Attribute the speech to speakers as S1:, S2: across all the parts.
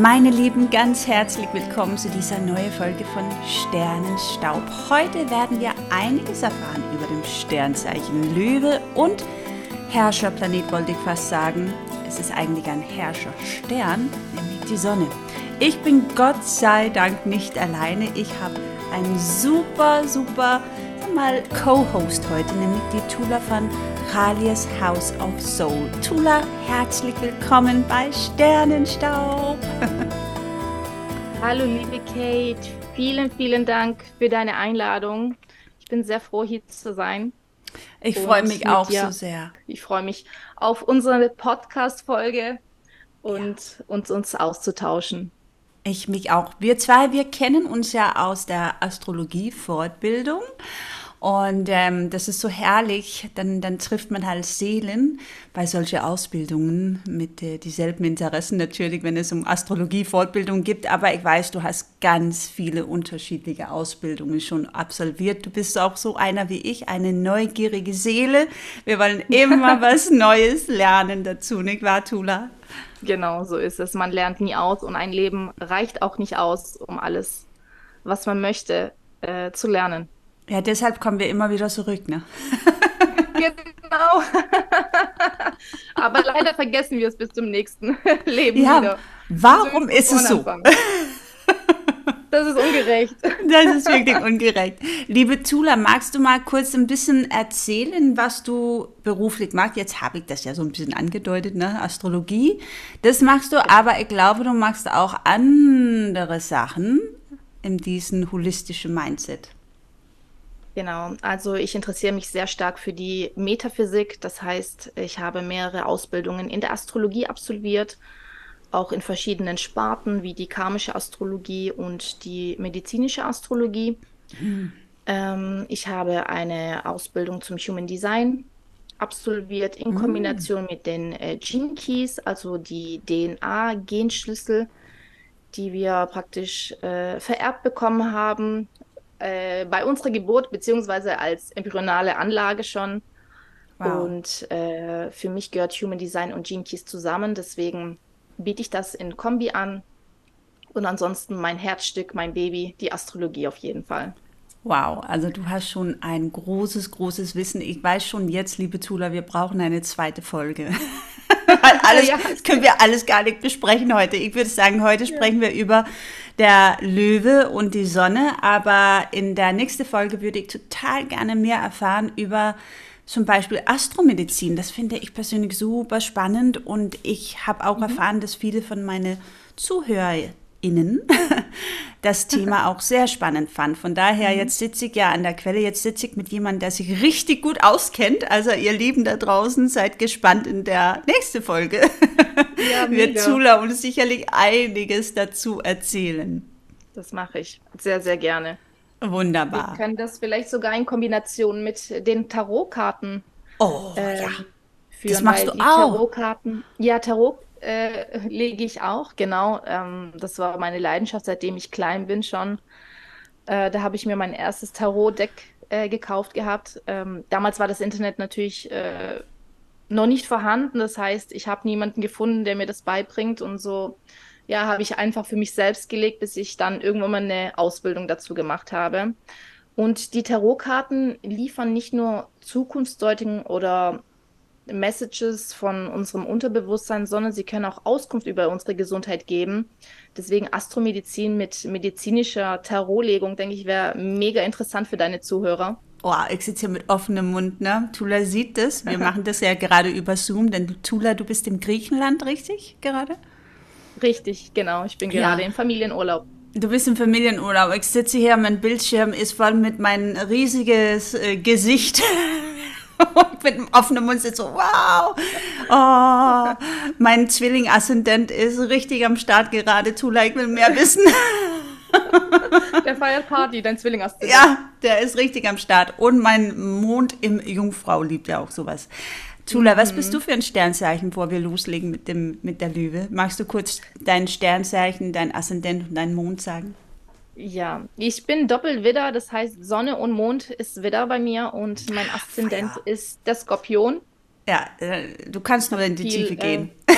S1: Meine Lieben, ganz herzlich willkommen zu dieser neuen Folge von Sternenstaub. Heute werden wir einiges erfahren über dem Sternzeichen Löwe und Herrscherplanet, wollte ich fast sagen. Es ist eigentlich ein Herrscherstern, nämlich die Sonne. Ich bin Gott sei Dank nicht alleine. Ich habe einen super, super mal Co-Host heute, nämlich die Tula von Ralias House of Soul. Tula, herzlich willkommen bei Sternenstaub.
S2: Hallo liebe Kate, vielen, vielen Dank für deine Einladung. Ich bin sehr froh, hier zu sein.
S1: Ich freue mich auch dir. so sehr.
S2: Ich freue mich auf unsere Podcast-Folge und ja. uns, uns auszutauschen.
S1: Ich mich auch. Wir zwei, wir kennen uns ja aus der Astrologie-Fortbildung. Und ähm, das ist so herrlich, dann, dann trifft man halt Seelen bei solchen Ausbildungen mit äh, dieselben Interessen natürlich, wenn es um Astrologie-Fortbildung gibt. Aber ich weiß, du hast ganz viele unterschiedliche Ausbildungen schon absolviert. Du bist auch so einer wie ich, eine neugierige Seele. Wir wollen immer was Neues lernen dazu, nicht wahr, Tula?
S2: Genau, so ist es. Man lernt nie aus und ein Leben reicht auch nicht aus, um alles, was man möchte, äh, zu lernen.
S1: Ja, deshalb kommen wir immer wieder zurück, ne?
S2: genau. Aber leider vergessen wir es bis zum nächsten Leben
S1: ja,
S2: wieder.
S1: Warum ist es so?
S2: Das ist ungerecht.
S1: Das ist wirklich ungerecht. Liebe Tula, magst du mal kurz ein bisschen erzählen, was du beruflich machst? Jetzt habe ich das ja so ein bisschen angedeutet, ne? Astrologie. Das machst du, aber ich glaube, du machst auch andere Sachen in diesem holistischen Mindset.
S2: Genau, also ich interessiere mich sehr stark für die Metaphysik. Das heißt, ich habe mehrere Ausbildungen in der Astrologie absolviert, auch in verschiedenen Sparten wie die karmische Astrologie und die medizinische Astrologie. Mhm. Ähm, ich habe eine Ausbildung zum Human Design absolviert in mhm. Kombination mit den äh, Gene Keys, also die DNA-Genschlüssel, die wir praktisch äh, vererbt bekommen haben äh, bei unserer Geburt, beziehungsweise als embryonale Anlage schon. Wow. Und äh, für mich gehört Human Design und Gene Keys zusammen. Deswegen biete ich das in Kombi an. Und ansonsten mein Herzstück, mein Baby, die Astrologie auf jeden Fall.
S1: Wow, also du hast schon ein großes, großes Wissen. Ich weiß schon jetzt, liebe Tula, wir brauchen eine zweite Folge. alles, ja, das können wir alles gar nicht besprechen heute. Ich würde sagen, heute sprechen wir über der Löwe und die Sonne, aber in der nächsten Folge würde ich total gerne mehr erfahren über zum Beispiel Astromedizin. Das finde ich persönlich super spannend und ich habe auch mhm. erfahren, dass viele von meinen Zuhörern innen das Thema auch sehr spannend fand. Von daher, mhm. jetzt sitze ich ja an der Quelle, jetzt sitze ich mit jemandem, der sich richtig gut auskennt. Also ihr Lieben da draußen, seid gespannt in der nächsten Folge. Ja, Wird Zula uns sicherlich einiges dazu erzählen.
S2: Das mache ich sehr, sehr gerne.
S1: Wunderbar.
S2: Wir können das vielleicht sogar in Kombination mit den Tarotkarten
S1: Oh, äh, ja. Führen, das machst du auch. Tarotkarten,
S2: ja, Tarot, äh, lege ich auch, genau. Ähm, das war meine Leidenschaft, seitdem ich klein bin schon. Äh, da habe ich mir mein erstes Tarot-Deck äh, gekauft gehabt. Ähm, damals war das Internet natürlich äh, noch nicht vorhanden. Das heißt, ich habe niemanden gefunden, der mir das beibringt. Und so, ja, habe ich einfach für mich selbst gelegt, bis ich dann irgendwann mal eine Ausbildung dazu gemacht habe. Und die Tarotkarten liefern nicht nur Zukunftsdeutungen oder Messages von unserem Unterbewusstsein, sondern sie können auch Auskunft über unsere Gesundheit geben. Deswegen Astromedizin mit medizinischer Tarotlegung, denke ich, wäre mega interessant für deine Zuhörer.
S1: Oh, ich sitze hier mit offenem Mund, ne? Tula sieht das. Wir machen das ja gerade über Zoom, denn Tula, du bist in Griechenland, richtig? Gerade?
S2: Richtig, genau. Ich bin gerade ja. im Familienurlaub.
S1: Du bist im Familienurlaub. Ich sitze hier, mein Bildschirm ist voll mit meinem riesiges äh, Gesicht und mit einem offenen Mund sitzt so, wow, oh, mein Zwilling-Aszendent ist richtig am Start gerade, Tula, ich will mehr wissen.
S2: Der feiert Party, dein Zwilling-Aszendent.
S1: Ja, der ist richtig am Start. Und mein Mond im Jungfrau liebt ja auch sowas. Tula, was bist du für ein Sternzeichen, bevor wir loslegen mit, dem, mit der Löwe? Magst du kurz dein Sternzeichen, dein Aszendent und deinen Mond sagen?
S2: Ja, ich bin Doppelwidder, das heißt Sonne und Mond ist Widder bei mir und mein Aszendent Feuer. ist der Skorpion.
S1: Ja, äh, du kannst nur in die Viel, Tiefe gehen.
S2: Äh,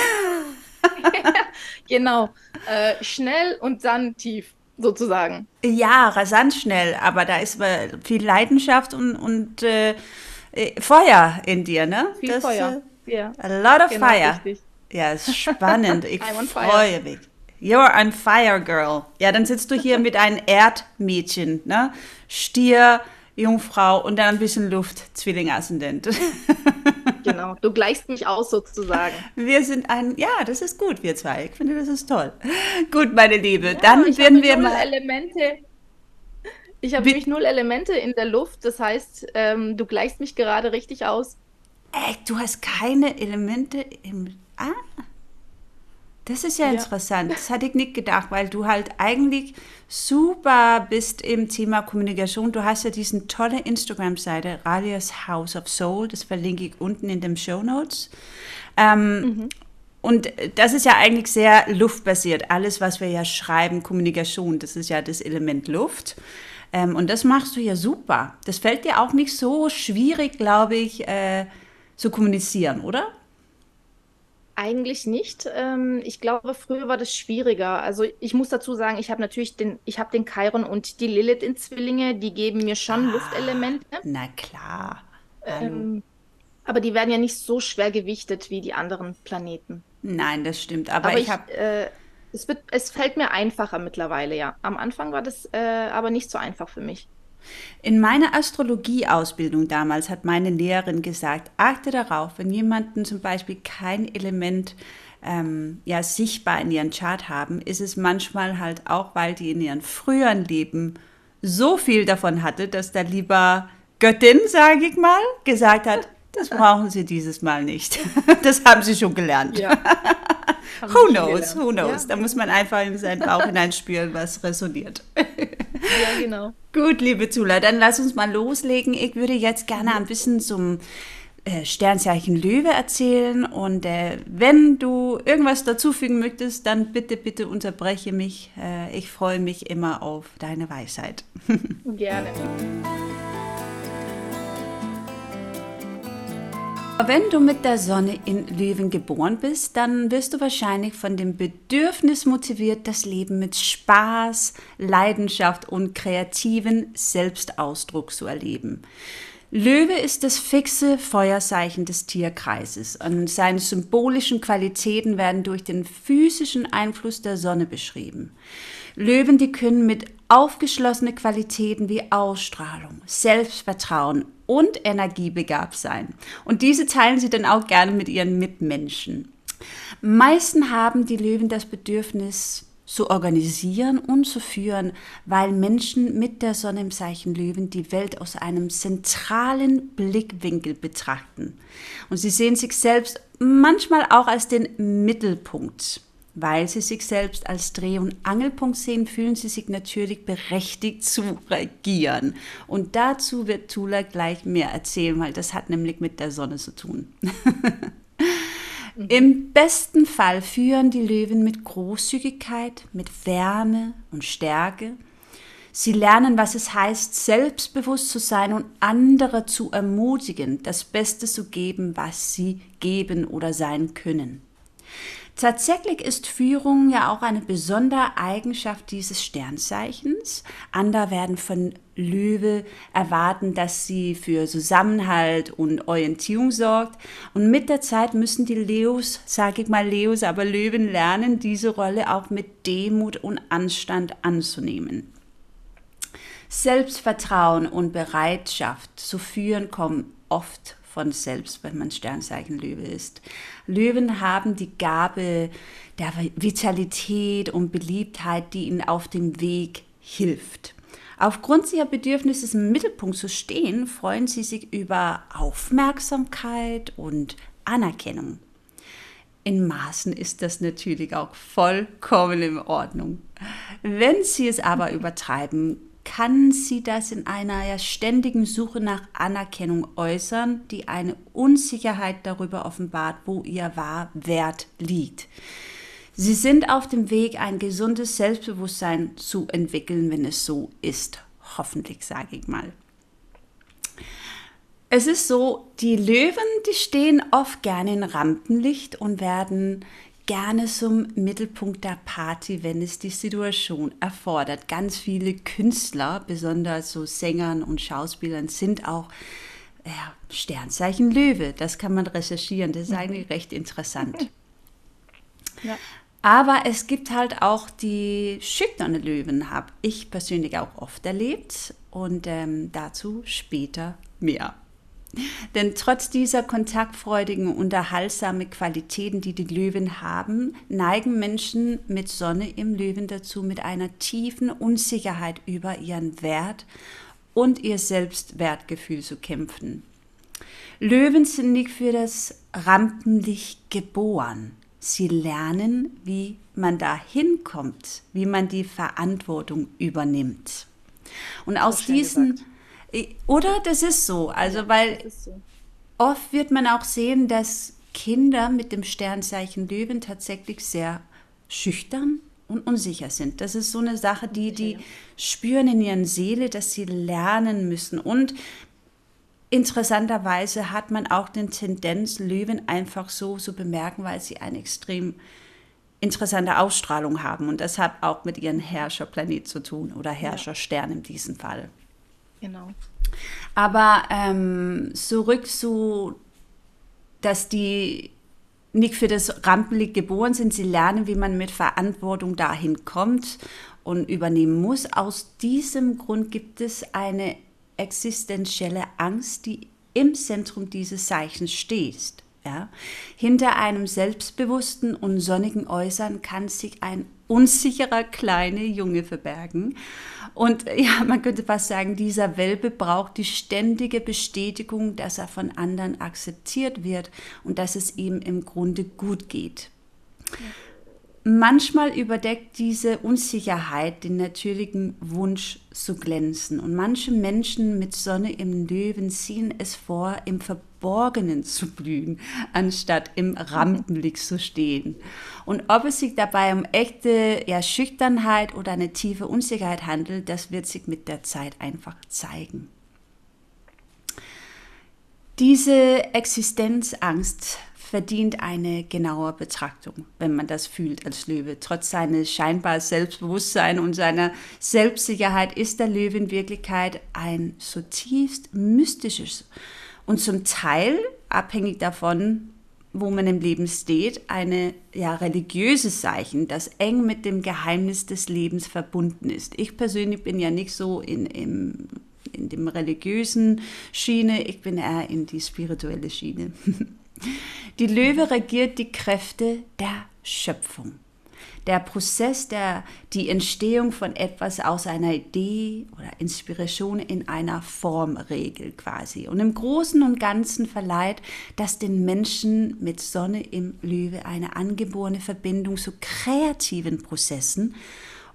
S2: genau. Äh, schnell und dann tief, sozusagen.
S1: Ja, rasant schnell, aber da ist viel Leidenschaft und, und äh, äh, Feuer in dir, ne?
S2: Viel das, Feuer.
S1: Äh, ja. A lot of genau, fire. Richtig. Ja, ist spannend. Ich freue mich. You're on fire, girl. Ja, dann sitzt du hier mit einem Erdmädchen, ne? Stier, Jungfrau und dann ein bisschen Luft, Zwilling-Aszendent.
S2: Genau, du gleichst mich aus sozusagen.
S1: Wir sind ein, ja, das ist gut, wir zwei. Ich finde, das ist toll. Gut, meine Liebe, ja, dann werden wir mal.
S2: Elemente. Ich habe nämlich null Elemente in der Luft, das heißt, ähm, du gleichst mich gerade richtig aus.
S1: Ey, du hast keine Elemente im. Ah, das ist ja, ja, interessant. Das hatte ich nicht gedacht, weil du halt eigentlich super bist im Thema Kommunikation. Du hast ja diesen tolle Instagram-Seite, Ralias House of Soul. Das verlinke ich unten in den Show Notes. Ähm, mhm. Und das ist ja eigentlich sehr luftbasiert. Alles, was wir ja schreiben, Kommunikation, das ist ja das Element Luft. Ähm, und das machst du ja super. Das fällt dir auch nicht so schwierig, glaube ich, äh, zu kommunizieren, oder?
S2: Eigentlich nicht. Ähm, ich glaube, früher war das schwieriger. Also ich muss dazu sagen, ich habe natürlich den, ich habe den Chiron und die Lilith in Zwillinge, die geben mir schon ah, Luftelemente.
S1: Na klar.
S2: Ähm, aber die werden ja nicht so schwer gewichtet wie die anderen Planeten.
S1: Nein, das stimmt. Aber, aber ich, ich habe.
S2: Äh, es, es fällt mir einfacher mittlerweile, ja. Am Anfang war das äh, aber nicht so einfach für mich.
S1: In meiner Astrologieausbildung damals hat meine Lehrerin gesagt, achte darauf, wenn jemanden zum Beispiel kein Element ähm, ja, sichtbar in ihren Chart haben, ist es manchmal halt auch, weil die in ihren früheren Leben so viel davon hatte, dass da lieber Göttin, sage ich mal, gesagt hat, das brauchen Sie dieses Mal nicht. Das haben Sie schon gelernt. Ja. who knows, who knows. Ja. Da muss man einfach in seinen Bauch hineinspüren, was resoniert.
S2: Ja, genau.
S1: Gut, liebe Zula, dann lass uns mal loslegen. Ich würde jetzt gerne ein bisschen zum äh, Sternzeichen Löwe erzählen und äh, wenn du irgendwas dazufügen möchtest, dann bitte, bitte unterbreche mich. Äh, ich freue mich immer auf deine Weisheit.
S2: Gerne.
S1: Wenn du mit der Sonne in Löwen geboren bist, dann wirst du wahrscheinlich von dem Bedürfnis motiviert, das Leben mit Spaß, Leidenschaft und kreativen Selbstausdruck zu erleben. Löwe ist das fixe Feuerzeichen des Tierkreises und seine symbolischen Qualitäten werden durch den physischen Einfluss der Sonne beschrieben. Löwen, die können mit aufgeschlossene Qualitäten wie Ausstrahlung, Selbstvertrauen und energiebegabt sein. Und diese teilen sie dann auch gerne mit ihren Mitmenschen. Meisten haben die Löwen das Bedürfnis, zu organisieren und zu führen, weil Menschen mit der Sonne im Zeichen Löwen die Welt aus einem zentralen Blickwinkel betrachten. Und sie sehen sich selbst manchmal auch als den Mittelpunkt. Weil sie sich selbst als Dreh- und Angelpunkt sehen, fühlen sie sich natürlich berechtigt zu regieren. Und dazu wird Tula gleich mehr erzählen, weil das hat nämlich mit der Sonne zu tun. mhm. Im besten Fall führen die Löwen mit Großzügigkeit, mit Wärme und Stärke. Sie lernen, was es heißt, selbstbewusst zu sein und andere zu ermutigen, das Beste zu geben, was sie geben oder sein können. Tatsächlich ist Führung ja auch eine besondere Eigenschaft dieses Sternzeichens. Andere werden von Löwe erwarten, dass sie für Zusammenhalt und Orientierung sorgt. Und mit der Zeit müssen die Leos, sage ich mal Leos, aber Löwen lernen, diese Rolle auch mit Demut und Anstand anzunehmen. Selbstvertrauen und Bereitschaft zu führen kommen oft von selbst, wenn man Sternzeichen Löwe ist. Löwen haben die Gabe der Vitalität und Beliebtheit, die ihnen auf dem Weg hilft. Aufgrund ihrer Bedürfnisse im Mittelpunkt zu stehen, freuen sie sich über Aufmerksamkeit und Anerkennung. In Maßen ist das natürlich auch vollkommen in Ordnung. Wenn sie es aber übertreiben, kann sie das in einer ja, ständigen Suche nach Anerkennung äußern, die eine Unsicherheit darüber offenbart, wo ihr Wahrwert liegt. Sie sind auf dem Weg, ein gesundes Selbstbewusstsein zu entwickeln, wenn es so ist. Hoffentlich, sage ich mal. Es ist so, die Löwen, die stehen oft gerne in Rampenlicht und werden gerne zum Mittelpunkt der Party, wenn es die Situation erfordert. Ganz viele Künstler, besonders so Sängern und Schauspielern, sind auch ja, Sternzeichen Löwe. Das kann man recherchieren. Das ist mhm. eigentlich recht interessant. Ja. Aber es gibt halt auch die schüchterne Löwen, habe ich persönlich auch oft erlebt und ähm, dazu später mehr. Denn trotz dieser kontaktfreudigen, unterhaltsamen Qualitäten, die die Löwen haben, neigen Menschen mit Sonne im Löwen dazu, mit einer tiefen Unsicherheit über ihren Wert und ihr Selbstwertgefühl zu kämpfen. Löwen sind nicht für das Rampenlicht geboren. Sie lernen, wie man da hinkommt, wie man die Verantwortung übernimmt. Und aus diesen, gesagt. Oder das ist so, also weil so. oft wird man auch sehen, dass Kinder mit dem Sternzeichen Löwen tatsächlich sehr schüchtern und unsicher sind. Das ist so eine Sache, die die spüren in ihren Seele, dass sie lernen müssen. Und Interessanterweise hat man auch den Tendenz, Löwen einfach so zu bemerken, weil sie eine extrem interessante Ausstrahlung haben. Und das hat auch mit ihrem Herrscherplanet zu tun oder Herrscherstern in diesem Fall.
S2: Genau.
S1: Aber ähm, zurück zu, dass die nicht für das Rampenlicht geboren sind, sie lernen, wie man mit Verantwortung dahin kommt und übernehmen muss. Aus diesem Grund gibt es eine existenzielle Angst, die im Zentrum dieses Zeichens steht. Ja? Hinter einem selbstbewussten und sonnigen Äußern kann sich ein unsicherer kleiner Junge verbergen. Und ja, man könnte fast sagen, dieser Welpe braucht die ständige Bestätigung, dass er von anderen akzeptiert wird und dass es ihm im Grunde gut geht. Ja. Manchmal überdeckt diese Unsicherheit den natürlichen Wunsch zu glänzen. Und manche Menschen mit Sonne im Löwen ziehen es vor, im Verborgenen zu blühen, anstatt im Rampenlicht zu stehen. Und ob es sich dabei um echte ja, Schüchternheit oder eine tiefe Unsicherheit handelt, das wird sich mit der Zeit einfach zeigen. Diese Existenzangst verdient eine genaue Betrachtung, wenn man das fühlt als Löwe. Trotz seines scheinbar Selbstbewusstsein und seiner Selbstsicherheit ist der Löwe in Wirklichkeit ein zutiefst mystisches und zum Teil, abhängig davon, wo man im Leben steht, eine ja, religiöses Zeichen, das eng mit dem Geheimnis des Lebens verbunden ist. Ich persönlich bin ja nicht so in, im, in dem religiösen Schiene, ich bin eher in die spirituelle Schiene. Die Löwe regiert die Kräfte der Schöpfung. Der Prozess, der die Entstehung von etwas aus einer Idee oder Inspiration in einer Form regelt quasi. Und im Großen und Ganzen verleiht das den Menschen mit Sonne im Löwe eine angeborene Verbindung zu kreativen Prozessen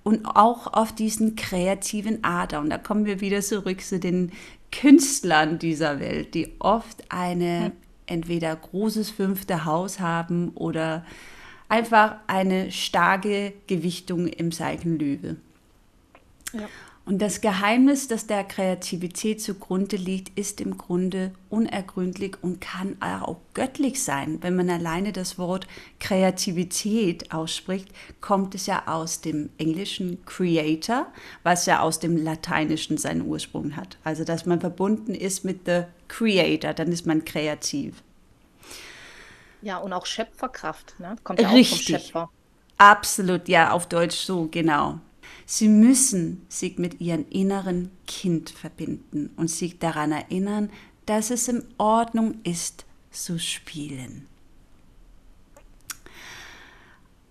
S1: und auch auf diesen kreativen Ader. Und da kommen wir wieder zurück zu den Künstlern dieser Welt, die oft eine entweder großes fünfte Haus haben oder einfach eine starke Gewichtung im Zeichen Löwe. Ja. Und das Geheimnis, das der Kreativität zugrunde liegt, ist im Grunde unergründlich und kann auch göttlich sein. Wenn man alleine das Wort Kreativität ausspricht, kommt es ja aus dem englischen Creator, was ja aus dem Lateinischen seinen Ursprung hat. Also, dass man verbunden ist mit the Creator, dann ist man kreativ.
S2: Ja, und auch Schöpferkraft, ne? Kommt ja Richtig. auch vom Schöpfer.
S1: Absolut, ja, auf Deutsch so, genau. Sie müssen sich mit ihrem inneren Kind verbinden und sich daran erinnern, dass es in Ordnung ist, zu spielen.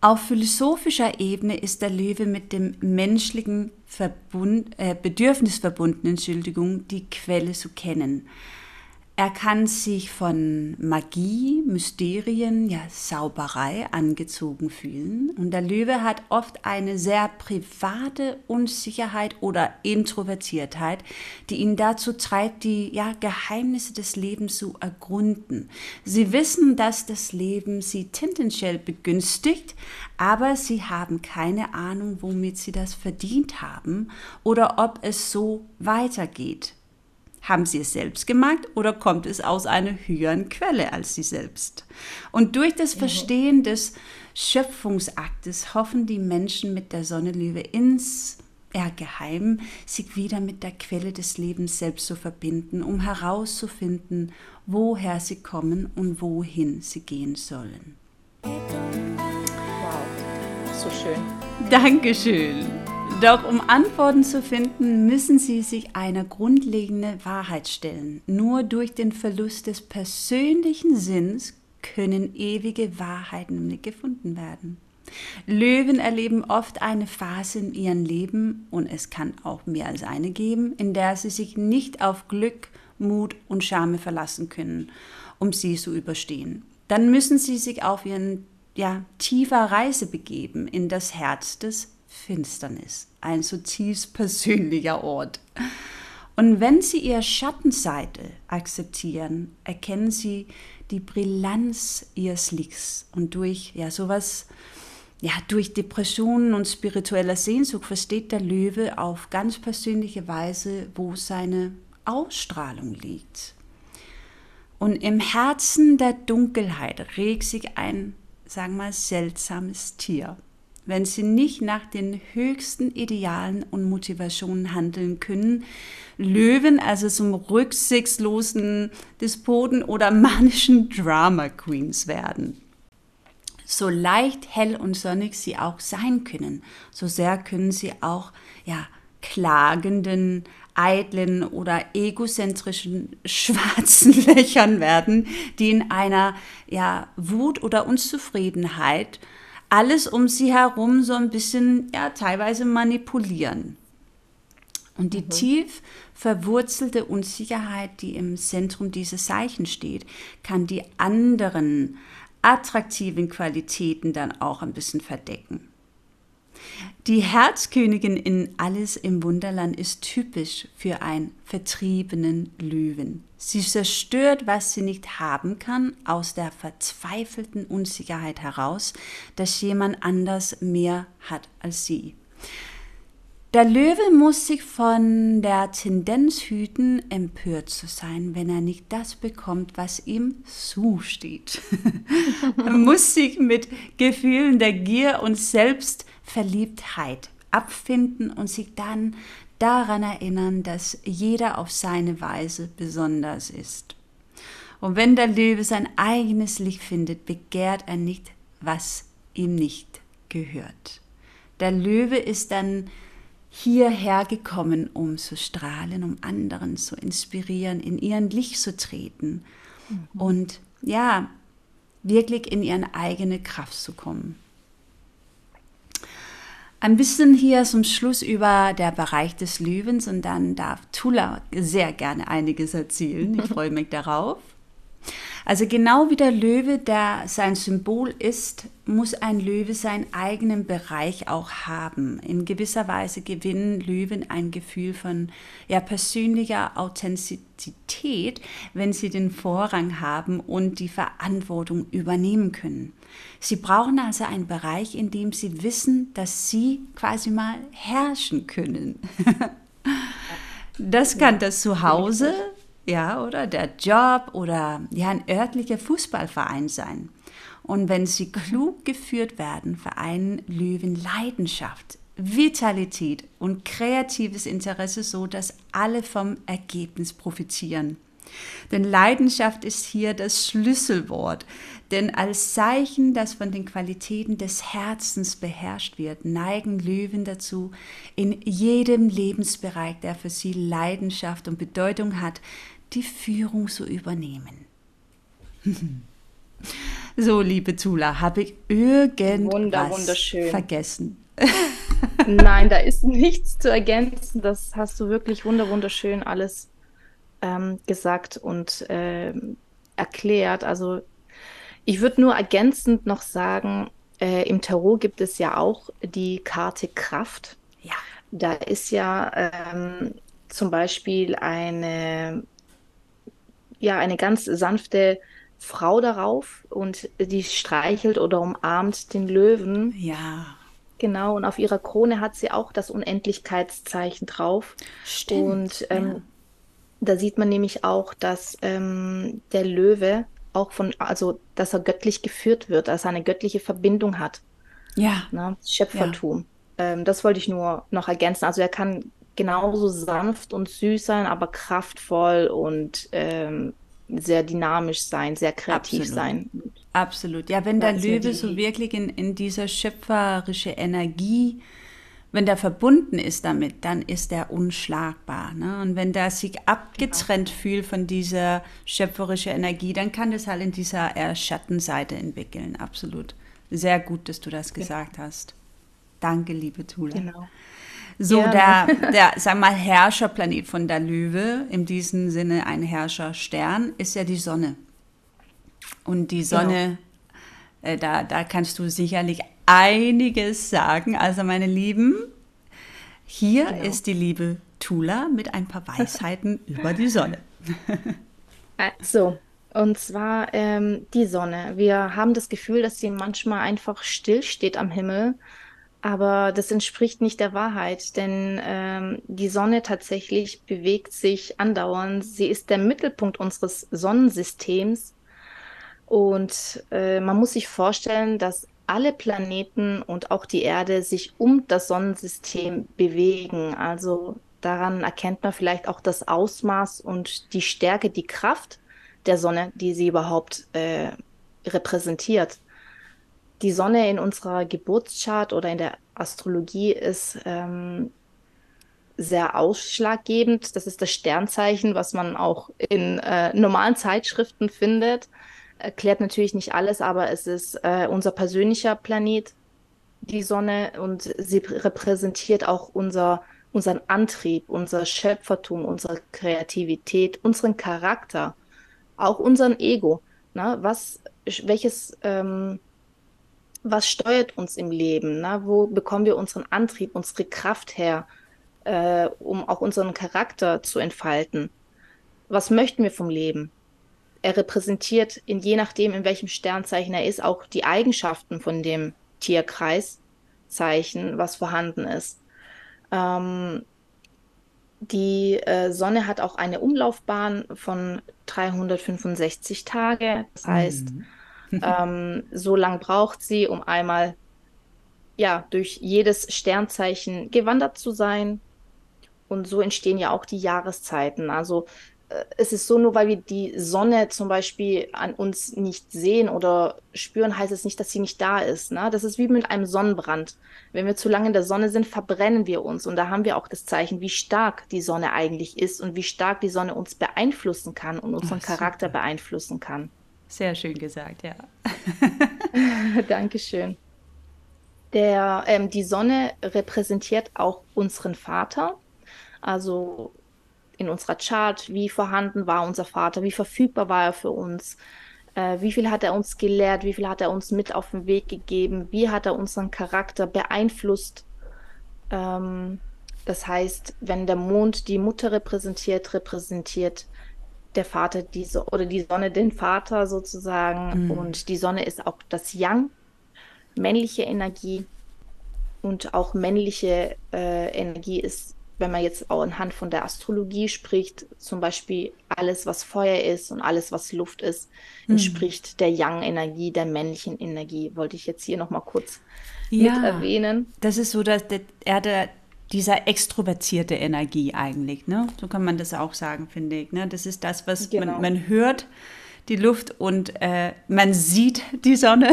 S1: Auf philosophischer Ebene ist der Löwe mit dem menschlichen Verbund, äh, Bedürfnis verbunden, Entschuldigung, die Quelle zu kennen. Er kann sich von Magie, Mysterien, ja Sauberei angezogen fühlen. Und der Löwe hat oft eine sehr private Unsicherheit oder Introvertiertheit, die ihn dazu treibt, die ja, Geheimnisse des Lebens zu ergründen. Sie wissen, dass das Leben sie tendenziell begünstigt, aber sie haben keine Ahnung, womit sie das verdient haben oder ob es so weitergeht. Haben sie es selbst gemacht oder kommt es aus einer höheren Quelle als sie selbst? Und durch das. Verstehen des Schöpfungsaktes hoffen die Menschen mit der Sonnenlöwe ins ja, geheim, sich wieder mit der Quelle des Lebens selbst zu verbinden, um herauszufinden, woher sie kommen und wohin sie gehen sollen. Wow,
S2: so schön.
S1: Dankeschön. Doch um Antworten zu finden, müssen Sie sich einer grundlegenden Wahrheit stellen. Nur durch den Verlust des persönlichen Sinns können ewige Wahrheiten gefunden werden. Löwen erleben oft eine Phase in ihrem Leben, und es kann auch mehr als eine geben, in der sie sich nicht auf Glück, Mut und Scham verlassen können, um sie zu überstehen. Dann müssen sie sich auf ihren ja, tiefer Reise begeben in das Herz des Finsternis, ein zutiefst persönlicher Ort. Und wenn sie ihre Schattenseite akzeptieren, erkennen sie die Brillanz ihres Lichts und durch ja sowas ja, durch Depressionen und spiritueller Sehnsucht versteht der Löwe auf ganz persönliche Weise, wo seine Ausstrahlung liegt. Und im Herzen der Dunkelheit regt sich ein, sagen wir seltsames Tier. Wenn sie nicht nach den höchsten Idealen und Motivationen handeln können, Löwen also zum rücksichtslosen Despoten oder manischen Drama Queens werden. So leicht hell und sonnig sie auch sein können, so sehr können sie auch ja klagenden, eitlen oder egozentrischen schwarzen Löchern werden, die in einer ja Wut oder Unzufriedenheit alles um sie herum so ein bisschen ja teilweise manipulieren. Und die mhm. tief verwurzelte Unsicherheit, die im Zentrum dieses Zeichen steht, kann die anderen attraktiven Qualitäten dann auch ein bisschen verdecken. Die Herzkönigin in Alles im Wunderland ist typisch für einen vertriebenen Löwen. Sie zerstört, was sie nicht haben kann, aus der verzweifelten Unsicherheit heraus, dass jemand anders mehr hat als sie. Der Löwe muss sich von der Tendenz hüten, empört zu sein, wenn er nicht das bekommt, was ihm zusteht. er muss sich mit Gefühlen der Gier und Selbstverliebtheit abfinden und sich dann daran erinnern, dass jeder auf seine Weise besonders ist. Und wenn der Löwe sein eigenes Licht findet, begehrt er nicht, was ihm nicht gehört. Der Löwe ist dann hierher gekommen, um zu strahlen, um anderen zu inspirieren, in ihren Licht zu treten mhm. und ja, wirklich in ihren eigene Kraft zu kommen. Ein bisschen hier zum Schluss über der Bereich des Löwens und dann darf Tula sehr gerne einiges erzählen. Ich freue mich darauf. Also genau wie der Löwe, der sein Symbol ist, muss ein Löwe seinen eigenen Bereich auch haben. In gewisser Weise gewinnen Löwen ein Gefühl von ja, persönlicher Authentizität, wenn sie den Vorrang haben und die Verantwortung übernehmen können. Sie brauchen also einen Bereich, in dem sie wissen, dass sie quasi mal herrschen können. das kann das Zuhause ja, oder der Job oder ja, ein örtlicher Fußballverein sein. Und wenn sie klug geführt werden, vereinen Löwen Leidenschaft, Vitalität und kreatives Interesse so, dass alle vom Ergebnis profitieren. Denn Leidenschaft ist hier das Schlüsselwort. Denn als Zeichen, das von den Qualitäten des Herzens beherrscht wird, neigen Löwen dazu, in jedem Lebensbereich, der für sie Leidenschaft und Bedeutung hat, die Führung zu übernehmen. so, liebe Zula, habe ich irgendwas vergessen?
S2: Nein, da ist nichts zu ergänzen. Das hast du wirklich wunderschön alles ähm, gesagt und ähm, erklärt. Also ich würde nur ergänzend noch sagen, äh, im Tarot gibt es ja auch die Karte Kraft. Ja. Da ist ja ähm, zum Beispiel eine ja eine ganz sanfte Frau darauf und die streichelt oder umarmt den Löwen.
S1: Ja.
S2: Genau, und auf ihrer Krone hat sie auch das Unendlichkeitszeichen drauf.
S1: Stimmt.
S2: Und ähm, Da sieht man nämlich auch, dass ähm, der Löwe auch von, also dass er göttlich geführt wird, dass er eine göttliche Verbindung hat.
S1: Ja.
S2: Ne? Schöpfertum. Ja. Ähm, das wollte ich nur noch ergänzen. Also er kann genauso sanft und süß sein, aber kraftvoll und ähm, sehr dynamisch sein, sehr kreativ
S1: Absolut.
S2: sein.
S1: Absolut. Ja, wenn der Löwe so wirklich in, in dieser schöpferische Energie, wenn der verbunden ist damit, dann ist er unschlagbar. Ne? Und wenn der sich abgetrennt genau. fühlt von dieser schöpferischen Energie, dann kann das halt in dieser eher Schattenseite entwickeln. Absolut. Sehr gut, dass du das gesagt ja. hast. Danke, liebe Tula. Genau. So, ja. der, der, sag mal, Herrscherplanet von der Löwe, in diesem Sinne ein Herrscherstern, ist ja die Sonne. Und die Sonne, genau. äh, da, da kannst du sicherlich einiges sagen. Also, meine Lieben, hier genau. ist die liebe Tula mit ein paar Weisheiten über die Sonne.
S2: So, und zwar ähm, die Sonne. Wir haben das Gefühl, dass sie manchmal einfach still steht am Himmel aber das entspricht nicht der Wahrheit, denn ähm, die Sonne tatsächlich bewegt sich andauernd. Sie ist der Mittelpunkt unseres Sonnensystems. Und äh, man muss sich vorstellen, dass alle Planeten und auch die Erde sich um das Sonnensystem bewegen. Also daran erkennt man vielleicht auch das Ausmaß und die Stärke, die Kraft der Sonne, die sie überhaupt äh, repräsentiert die Sonne in unserer Geburtschart oder in der Astrologie ist ähm, sehr ausschlaggebend. Das ist das Sternzeichen, was man auch in äh, normalen Zeitschriften findet. Erklärt natürlich nicht alles, aber es ist äh, unser persönlicher Planet, die Sonne, und sie repräsentiert auch unser, unseren Antrieb, unser Schöpfertum, unsere Kreativität, unseren Charakter, auch unseren Ego. Ne? Was, welches ähm, was steuert uns im Leben? Ne? Wo bekommen wir unseren Antrieb, unsere Kraft her, äh, um auch unseren Charakter zu entfalten? Was möchten wir vom Leben? Er repräsentiert, in, je nachdem, in welchem Sternzeichen er ist, auch die Eigenschaften von dem Tierkreiszeichen, was vorhanden ist. Ähm, die äh, Sonne hat auch eine Umlaufbahn von 365 Tage. Das heißt, mhm ähm, so lang braucht sie, um einmal ja durch jedes Sternzeichen gewandert zu sein. Und so entstehen ja auch die Jahreszeiten. Also äh, es ist so, nur weil wir die Sonne zum Beispiel an uns nicht sehen oder spüren, heißt es nicht, dass sie nicht da ist. Ne? Das ist wie mit einem Sonnenbrand. Wenn wir zu lange in der Sonne sind, verbrennen wir uns. Und da haben wir auch das Zeichen, wie stark die Sonne eigentlich ist und wie stark die Sonne uns beeinflussen kann und unseren Ach, Charakter beeinflussen kann.
S1: Sehr schön gesagt, ja.
S2: Dankeschön. Der, ähm, die Sonne repräsentiert auch unseren Vater. Also in unserer Chart, wie vorhanden war unser Vater, wie verfügbar war er für uns, äh, wie viel hat er uns gelehrt, wie viel hat er uns mit auf den Weg gegeben, wie hat er unseren Charakter beeinflusst. Ähm, das heißt, wenn der Mond die Mutter repräsentiert, repräsentiert der Vater diese oder die Sonne den Vater sozusagen. Mhm. Und die Sonne ist auch das Yang, männliche Energie. Und auch männliche äh, Energie ist, wenn man jetzt auch anhand von der Astrologie spricht, zum Beispiel alles, was Feuer ist und alles, was Luft ist, mhm. entspricht der Yang-Energie, der männlichen Energie. Wollte ich jetzt hier nochmal kurz ja, mit erwähnen.
S1: Das ist so, dass der, er der dieser extrovertierte Energie eigentlich. Ne? So kann man das auch sagen, finde ich. Ne? Das ist das, was genau. man, man hört, die Luft und äh, man sieht die Sonne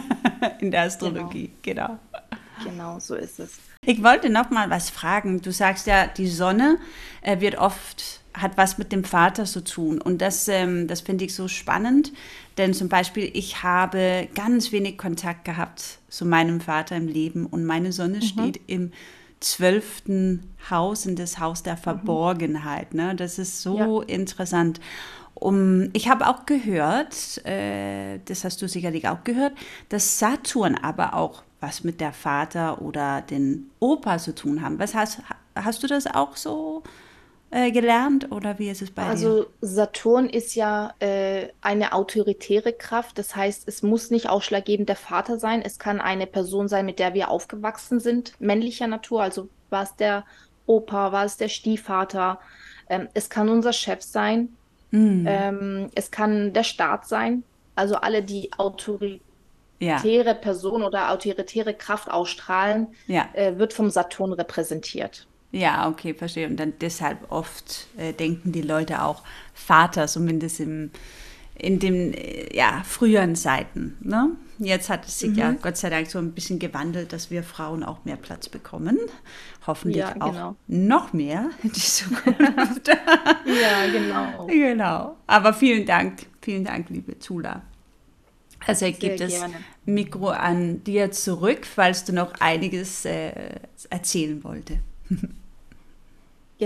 S1: in der Astrologie. Genau.
S2: genau. Genau, so ist es.
S1: Ich wollte noch mal was fragen. Du sagst ja, die Sonne äh, wird oft hat was mit dem Vater zu tun. Und das, ähm, das finde ich so spannend, denn zum Beispiel, ich habe ganz wenig Kontakt gehabt zu meinem Vater im Leben und meine Sonne mhm. steht im zwölften Haus, in das Haus der mhm. Verborgenheit. Ne? Das ist so ja. interessant. Um, ich habe auch gehört, äh, das hast du sicherlich auch gehört, dass Saturn aber auch was mit der Vater oder den Opa zu tun haben. Was hast, hast du das auch so äh, gelernt oder wie ist es bei
S2: also, dir? Also Saturn ist ja äh, eine autoritäre Kraft, das heißt, es muss nicht ausschlaggebend der Vater sein, es kann eine Person sein, mit der wir aufgewachsen sind, männlicher Natur, also war es der Opa, war es der Stiefvater, Ähm, es kann unser Chef sein. Mhm. Ähm, es kann der Staat sein. Also alle, die autoritäre ja. Person oder autoritäre Kraft ausstrahlen, ja. äh, wird vom Saturn repräsentiert.
S1: Ja, okay, verstehe. Und dann deshalb oft äh, denken die Leute auch Vater, zumindest im, in den äh, ja, früheren Zeiten. Ne? Jetzt hat es sich mhm. ja Gott sei Dank so ein bisschen gewandelt, dass wir Frauen auch mehr Platz bekommen. Hoffentlich ja, genau. auch noch mehr in die Zukunft.
S2: ja, genau.
S1: Genau. Aber vielen Dank, vielen Dank, liebe Zula. Also ich gebe das Mikro an dir zurück, falls du noch einiges äh, erzählen wolltest.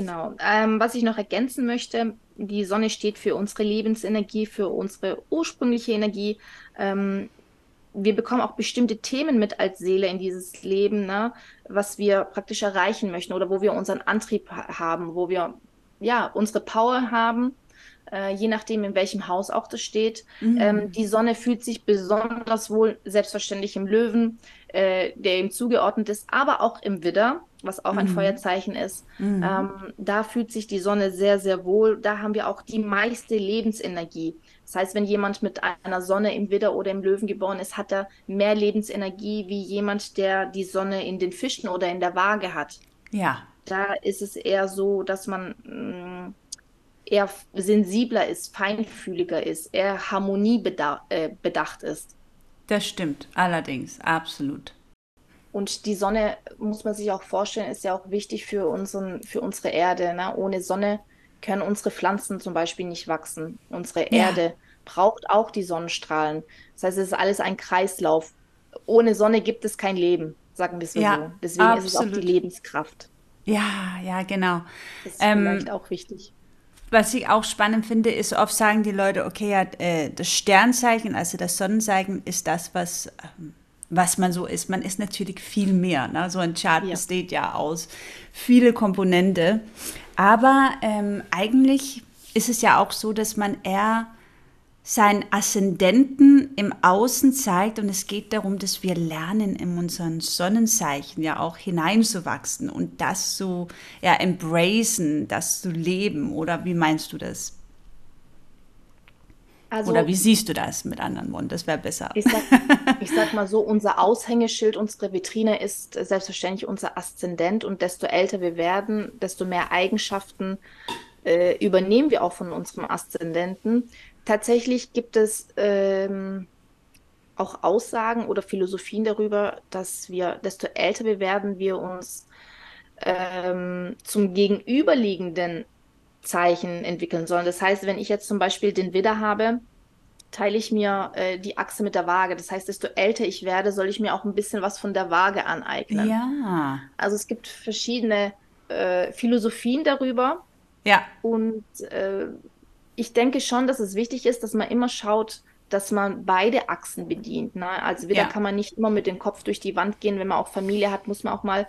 S2: Genau. Ähm, was ich noch ergänzen möchte, die Sonne steht für unsere Lebensenergie, für unsere ursprüngliche Energie. Ähm, wir bekommen auch bestimmte Themen mit als Seele in dieses Leben, ne, was wir praktisch erreichen möchten oder wo wir unseren Antrieb haben, wo wir ja unsere Power haben äh, je nachdem, in welchem Haus auch das steht. Mhm. Ähm, die Sonne fühlt sich besonders wohl, selbstverständlich im Löwen, äh, der ihm zugeordnet ist, aber auch im Widder, was auch mhm. ein Feuerzeichen ist. Mhm. Ähm, da fühlt sich die Sonne sehr, sehr wohl. Da haben wir auch die meiste Lebensenergie. Das heißt, wenn jemand mit einer Sonne im Widder oder im Löwen geboren ist, hat er mehr Lebensenergie wie jemand, der die Sonne in den Fischen oder in der Waage hat.
S1: Ja.
S2: Da ist es eher so, dass man mh, mm, eher sensibler ist, feinfühliger ist, eher harmoniebedacht äh, ist.
S1: Das stimmt, allerdings, absolut.
S2: Und die Sonne, muss man sich auch vorstellen, ist ja auch wichtig für, unseren, für unsere Erde. Ne? Ohne Sonne können unsere Pflanzen zum Beispiel nicht wachsen. Unsere ja. Erde braucht auch die Sonnenstrahlen. Das heißt, es ist alles ein Kreislauf. Ohne Sonne gibt es kein Leben, sagen wir es ja, so. Deswegen absolut. ist es auch die Lebenskraft.
S1: Ja, ja, genau.
S2: Das ist ähm, vielleicht auch wichtig
S1: was ich auch spannend finde, ist, oft sagen die Leute, okay, ja, äh, das Sternzeichen, also das Sonnenzeichen, ist das, was, ähm, was man so ist. Man ist natürlich viel mehr. Ne? So ein Chart ja. besteht ja aus viele Komponente. Aber ähm, eigentlich ist es ja auch so, dass man eher seinen Aszendenten im Außen zeigt und es geht darum, dass wir lernen, in unseren Sonnenzeichen ja auch hineinzuwachsen und das zu ja, embracen, das zu leben. Oder wie meinst du das? Also, Oder wie siehst du das mit anderen Worten? Das wäre besser.
S2: Ich sag, ich sag, mal so, unser Aushängeschild, unsere Vitrine ist selbstverständlich unser Aszendent und desto älter wir werden, desto mehr Eigenschaften äh, übernehmen wir auch von unserem Aszendenten tatsächlich gibt es ähm, auch Aussagen oder Philosophien darüber, dass wir, desto älter wir werden, wir uns ähm, zum gegenüberliegenden Zeichen entwickeln sollen. Das heißt, wenn ich jetzt zum Beispiel den Widder habe, teile ich mir äh, die Achse mit der Waage. Das heißt, desto älter ich werde, soll ich mir auch ein bisschen was von der Waage aneignen.
S1: Ja.
S2: Also es gibt verschiedene äh, Philosophien darüber.
S1: Ja.
S2: Und äh, ich denke schon, dass es wichtig ist, dass man immer schaut, dass man beide Achsen bedient. Ne? Also wieder ja. kann man nicht immer mit dem Kopf durch die Wand gehen. Wenn man auch Familie hat, muss man auch mal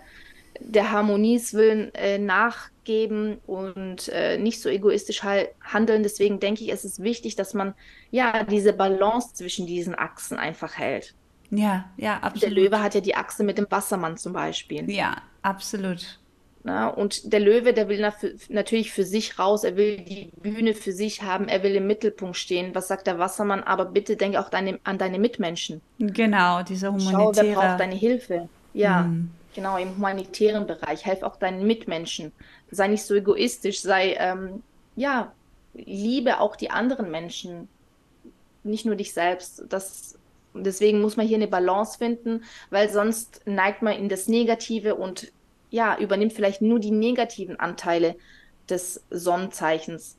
S2: der Harmonieswillen äh, nachgeben und äh, nicht so egoistisch handeln. Deswegen denke ich, es ist wichtig, dass man ja diese Balance zwischen diesen Achsen einfach hält.
S1: Ja, ja, absolut.
S2: Der Löwe hat ja die Achse mit dem Wassermann zum Beispiel.
S1: Ja, absolut.
S2: Na, und der Löwe, der will natürlich für sich raus, er will die Bühne für sich haben, er will im Mittelpunkt stehen. Was sagt der Wassermann? Aber bitte denk auch deine, an deine Mitmenschen.
S1: Genau, dieser humanitäre...
S2: Schau, wer braucht deine Hilfe? Ja, mhm. Genau, im humanitären Bereich. Helf auch deinen Mitmenschen. Sei nicht so egoistisch, sei, ähm, ja, liebe auch die anderen Menschen, nicht nur dich selbst. Das, deswegen muss man hier eine Balance finden, weil sonst neigt man in das Negative und ja, übernimmt vielleicht nur die negativen Anteile des Sonnenzeichens,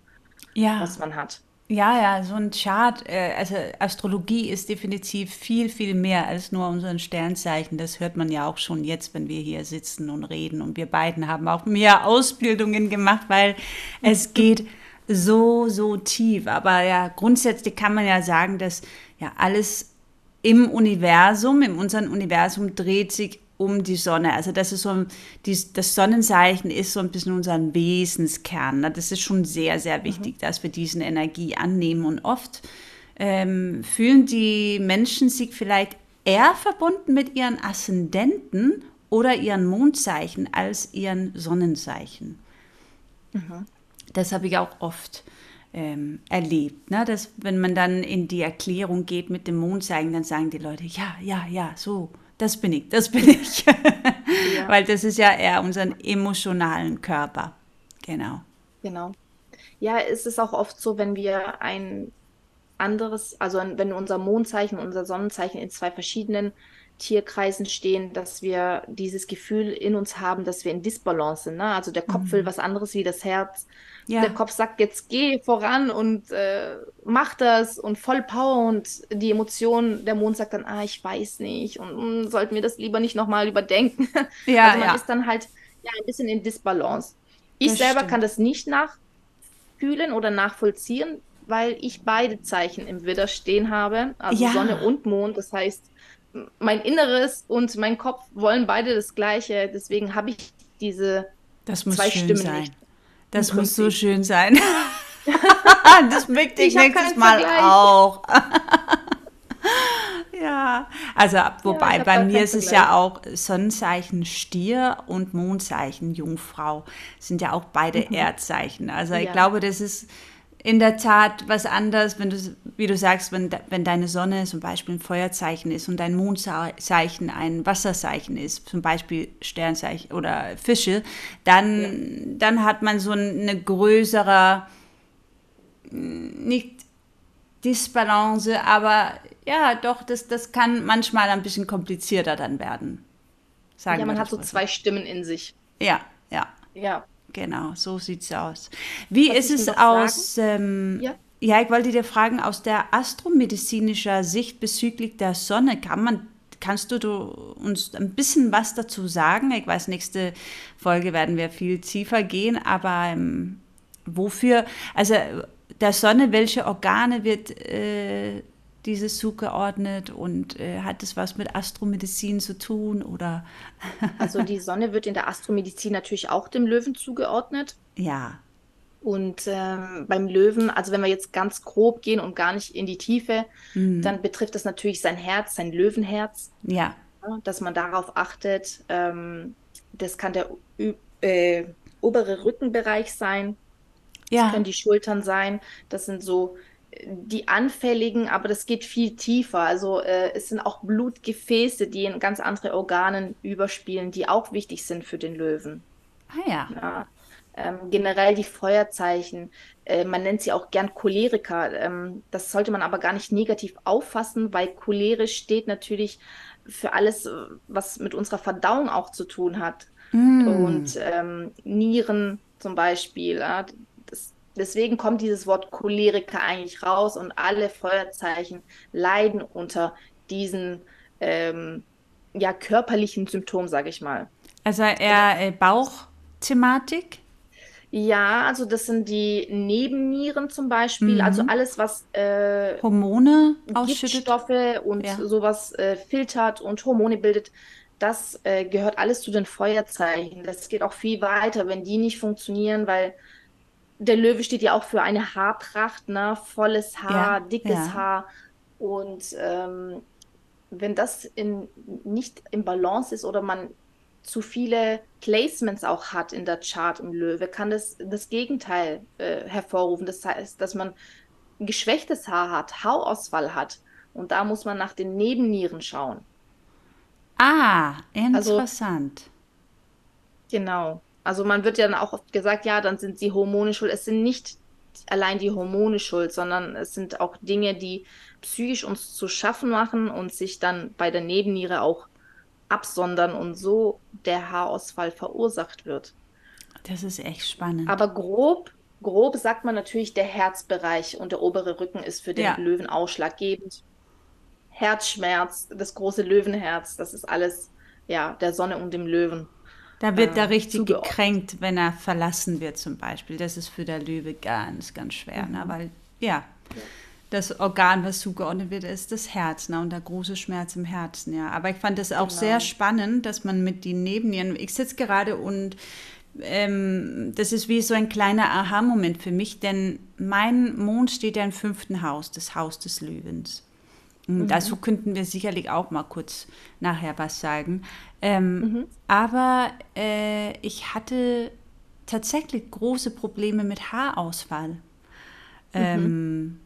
S2: ja. was man hat.
S1: Ja, ja, so ein Chart, äh, also Astrologie ist definitiv viel, viel mehr als nur unser Sternzeichen. Das hört man ja auch schon jetzt, wenn wir hier sitzen und reden. Und wir beiden haben auch mehr Ausbildungen gemacht, weil es geht so, so tief. Aber ja, grundsätzlich kann man ja sagen, dass ja alles im Universum, in unserem Universum dreht sich um die Sonne. Also das ist so, die, das Sonnenzeichen ist so ein bisschen unser Wesenskern. Ne? Das ist schon sehr, sehr mhm. wichtig, mhm. dass wir diesen Energie annehmen. Und oft ähm, fühlen die Menschen sich vielleicht eher verbunden mit ihren Aszendenten oder ihren Mondzeichen als ihren Sonnenzeichen. Mhm. Das habe ich auch oft ähm, erlebt. Ne? Dass, wenn man dann in die Erklärung geht mit dem Mondzeichen, dann sagen die Leute, ja, ja, ja, so, das bin ich, das bin ich. ja. Weil das ist ja eher unseren emotionalen Körper. Genau.
S2: Genau. Ja, es ist auch oft so, wenn wir ein anderes, also wenn unser Mondzeichen und unser Sonnenzeichen in zwei verschiedenen Tierkreisen stehen, dass wir dieses Gefühl in uns haben, dass wir in Disbalance sind. Ne? Also der Kopf mhm. will was anderes wie das Herz. Ja. Der Kopf sagt, jetzt geh voran und äh, mach das und voll Power und die Emotion, der Mond sagt dann, ah, ich weiß nicht und mh, sollten wir das lieber nicht nochmal überdenken. Ja, also man ja. ist dann halt ja, ein bisschen in Disbalance. Ich das selber stimmt. kann das nicht nachfühlen oder nachvollziehen, weil ich beide Zeichen im Widder stehen habe, also ja. Sonne und Mond. Das heißt, mein Inneres und mein Kopf wollen beide das Gleiche. Deswegen habe ich diese
S1: zwei Stimmen sein. nicht. Das muss so schön sein. das möchte ich, ich nächstes Mal Vergleich. auch. ja, also wobei ja, bei mir ist es ja auch Sonnenzeichen Stier und Mondzeichen Jungfrau sind ja auch beide mhm. Erdzeichen. Also ich glaube, das ist in der Tat was anderes, wenn du, wie du sagst, wenn, wenn deine Sonne zum Beispiel ein Feuerzeichen ist und dein Mondzeichen ein Wasserzeichen ist, zum Beispiel Sternzeichen oder Fische, dann, ja. dann hat man so eine größere, nicht Disbalance, aber ja, doch, das, das kann manchmal ein bisschen komplizierter dann werden.
S2: Sagen ja, man hat so zwei Stimmen in sich.
S1: Ja, ja. Ja. Genau, so sieht es aus. Wie Was ist es aus, ähm, ja? ja, ich wollte dir fragen, aus der astromedizinischer Sicht bezüglich der Sonne, kann man Kannst du, du, uns ein bisschen was dazu sagen? Ich weiß, nächste Folge werden wir viel tiefer gehen, aber ähm, wofür, also der Sonne, welche Organe wird äh, dieses zugeordnet und äh, hat es was mit Astromedizin zu tun oder?
S2: also die Sonne wird in der Astromedizin natürlich auch dem Löwen zugeordnet.
S1: Ja.
S2: Und ähm, beim Löwen, also wenn wir jetzt ganz grob gehen und gar nicht in die Tiefe, mhm. dann betrifft das natürlich sein Herz, sein Löwenherz.
S1: Ja.
S2: ja dass man darauf achtet. Ähm, das kann der äh, obere Rückenbereich sein. Ja. Das können die Schultern sein. Das sind so die anfälligen, aber das geht viel tiefer. Also äh, es sind auch Blutgefäße, die in ganz andere Organen überspielen, die auch wichtig sind für den Löwen.
S1: Ah ja.
S2: ja. Ähm, generell die Feuerzeichen, äh, man nennt sie auch gern Choleriker. Ähm, das sollte man aber gar nicht negativ auffassen, weil cholerisch steht natürlich für alles, was mit unserer Verdauung auch zu tun hat. Mm. Und ähm, Nieren zum Beispiel, ja, deswegen kommt dieses Wort Choleriker eigentlich raus und alle Feuerzeichen leiden unter diesen ähm, ja, körperlichen Symptomen, sage ich mal.
S1: Also eher äh, Bauchthematik?
S2: Ja, also das sind die Nebennieren zum Beispiel, mhm. also alles, was äh,
S1: Hormone ausschüttet.
S2: Giftstoffe und ja. sowas äh, filtert und Hormone bildet, das äh, gehört alles zu den Feuerzeichen. Das geht auch viel weiter, wenn die nicht funktionieren, weil der Löwe steht ja auch für eine Haarpracht, ne? volles Haar, ja, dickes ja. Haar. Und ähm, wenn das in, nicht im Balance ist oder man zu viele Placements auch hat in der Chart im Löwe, kann das das Gegenteil äh, hervorrufen. Das heißt, dass man geschwächtes Haar hat, Haarausfall hat. Und da muss man nach den Nebennieren schauen.
S1: Ah, also interessant. Also,
S2: genau. Also man wird ja dann auch oft gesagt, ja, dann sind sie Hormone schuld. Es sind nicht allein die Hormone schuld, sondern es sind auch Dinge, die psychisch uns zu schaffen machen und sich dann bei der Nebenniere auch absondern und so der Haarausfall verursacht wird.
S1: Das ist echt spannend.
S2: Aber grob, grob sagt man natürlich, der Herzbereich und der obere Rücken ist für den ja. Löwen ausschlaggebend. Herzschmerz, das große Löwenherz, das ist alles ja der Sonne und dem Löwen.
S1: Da wird äh, er richtig gekränkt, wenn er verlassen wird zum Beispiel. Das ist für der Löwe ganz, ganz schwer, ne? mhm. ne? weil ja, das Organ, was zugeordnet wird, ist das Herz ne? und der große Schmerz im Herzen. Ja, aber ich fand das auch genau. sehr spannend, dass man mit den Nebennieren. Ich sitze gerade und ähm, das ist wie so ein kleiner Aha-Moment für mich, denn mein Mond steht ja im fünften Haus, das Haus des Löwens. Mhm. Dazu könnten wir sicherlich auch mal kurz nachher was sagen. Ähm, mhm. Aber äh, ich hatte tatsächlich große Probleme mit Haarausfall. Mhm. Ähm,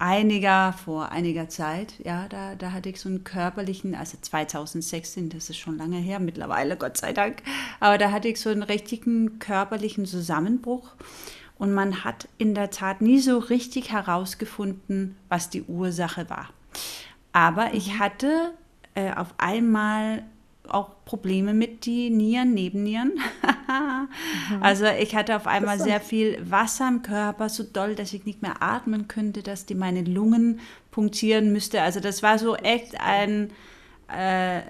S1: einiger, vor einiger Zeit, ja, da, da hatte ich so einen körperlichen, also 2016, das ist schon lange her mittlerweile, Gott sei Dank, aber da hatte ich so einen richtigen körperlichen Zusammenbruch und man hat in der Tat nie so richtig herausgefunden, was die Ursache war. Aber ich mhm. hatte äh, auf einmal auch Probleme mit die Nieren, Nebennieren. mhm. Also ich hatte auf einmal sehr viel Wasser im Körper, so doll, dass ich nicht mehr atmen könnte, dass die meine Lungen punktieren müsste. Also das war so echt ein, äh,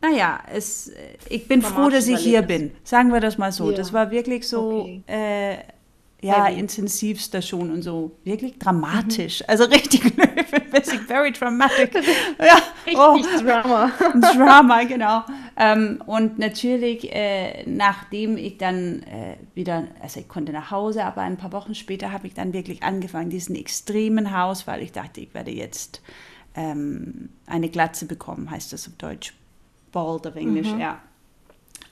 S1: naja, es, ich bin froh, dass ich hier bin. Sagen wir das mal so. Ja. Das war wirklich so okay. äh, ja, Heavy. intensivster schon und so wirklich dramatisch. Mhm. Also richtig löwenmäßig, very dramatic. ja, richtig oh. Drama. Drama, genau. Ähm, und natürlich, äh, nachdem ich dann äh, wieder, also ich konnte nach Hause, aber ein paar Wochen später habe ich dann wirklich angefangen, diesen extremen Haus, weil ich dachte, ich werde jetzt ähm, eine Glatze bekommen, heißt das auf Deutsch. Bald auf Englisch, mhm. ja.